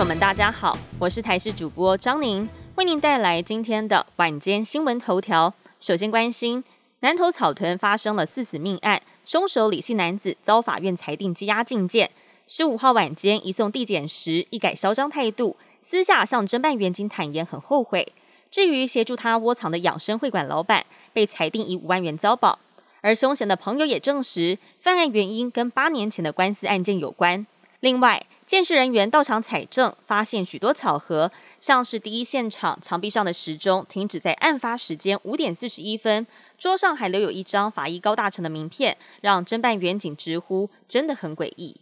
友们，大家好，我是台视主播张宁，为您带来今天的晚间新闻头条。首先关心南投草屯发生了四死命案，凶手李姓男子遭法院裁定羁押禁见。十五号晚间移送地检时，一改嚣张态度，私下向侦办员警坦言很后悔。至于协助他窝藏的养生会馆老板，被裁定以五万元交保。而凶嫌的朋友也证实，犯案原因跟八年前的官司案件有关。另外，监视人员到场采证，发现许多巧合，像是第一现场墙壁上的时钟停止在案发时间五点四十一分，桌上还留有一张法医高大成的名片，让侦办员警直呼真的很诡异。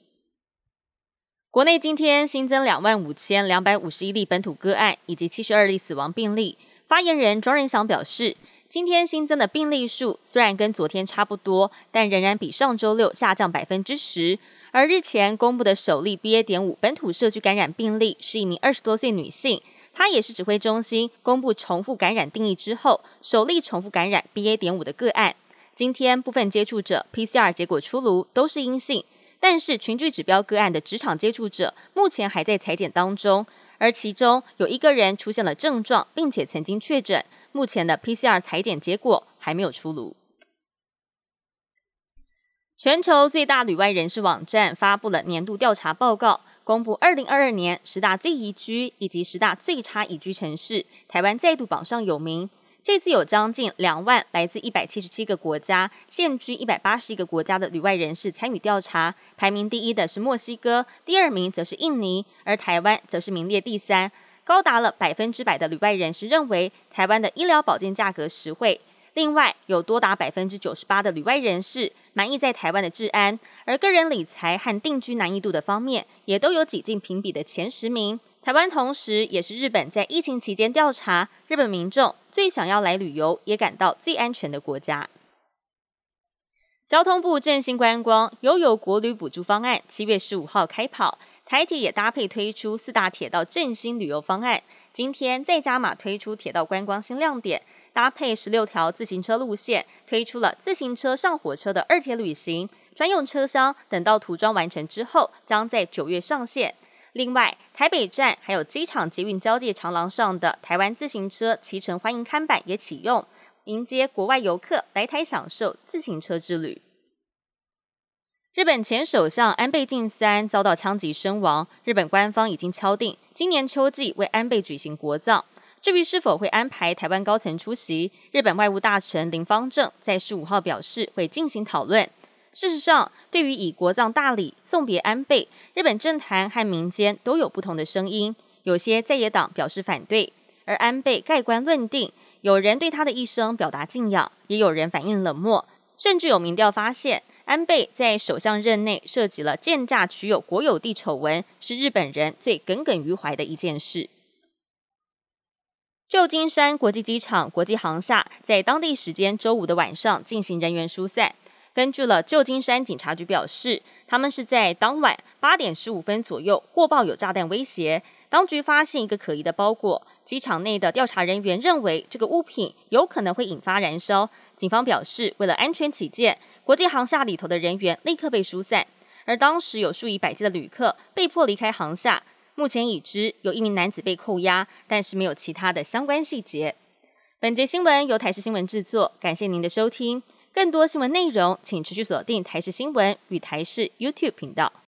国内今天新增两万五千两百五十一例本土个案，以及七十二例死亡病例。发言人庄仁祥表示，今天新增的病例数虽然跟昨天差不多，但仍然比上周六下降百分之十。而日前公布的首例 BA. 点五本土社区感染病例是一名二十多岁女性，她也是指挥中心公布重复感染定义之后首例重复感染 BA. 点五的个案。今天部分接触者 PCR 结果出炉，都是阴性，但是群聚指标个案的职场接触者目前还在裁剪当中，而其中有一个人出现了症状，并且曾经确诊，目前的 PCR 裁剪结果还没有出炉。全球最大旅外人士网站发布了年度调查报告，公布二零二二年十大最宜居以及十大最差宜居城市，台湾再度榜上有名。这次有将近两万来自一百七十七个国家、现居一百八十一个国家的旅外人士参与调查，排名第一的是墨西哥，第二名则是印尼，而台湾则是名列第三。高达了百分之百的旅外人士认为台湾的医疗保健价格实惠。另外，有多达百分之九十八的旅外人士满意在台湾的治安，而个人理财和定居难易度的方面，也都有挤进评比的前十名。台湾同时也是日本在疫情期间调查日本民众最想要来旅游，也感到最安全的国家。交通部振兴观光，悠游国旅补助方案七月十五号开跑，台铁也搭配推出四大铁道振兴旅游方案，今天再加码推出铁道观光新亮点。搭配十六条自行车路线，推出了自行车上火车的二铁旅行专用车厢。等到涂装完成之后，将在九月上线。另外，台北站还有机场捷运交界长廊上的台湾自行车骑乘欢迎看板也启用，迎接国外游客来台享受自行车之旅。日本前首相安倍晋三遭到枪击身亡，日本官方已经敲定今年秋季为安倍举行国葬。至于是否会安排台湾高层出席，日本外务大臣林方正在十五号表示会进行讨论。事实上，对于以国葬大礼送别安倍，日本政坛和民间都有不同的声音。有些在野党表示反对，而安倍盖棺论定，有人对他的一生表达敬仰，也有人反应冷漠。甚至有民调发现，安倍在首相任内涉及了贱价取有国有地丑闻，是日本人最耿耿于怀的一件事。旧金山国际机场国际航厦在当地时间周五的晚上进行人员疏散。根据了旧金山警察局表示，他们是在当晚八点十五分左右获报有炸弹威胁，当局发现一个可疑的包裹。机场内的调查人员认为这个物品有可能会引发燃烧。警方表示，为了安全起见，国际航厦里头的人员立刻被疏散，而当时有数以百计的旅客被迫离开航厦。目前已知有一名男子被扣押，但是没有其他的相关细节。本节新闻由台视新闻制作，感谢您的收听。更多新闻内容，请持续锁定台视新闻与台视 YouTube 频道。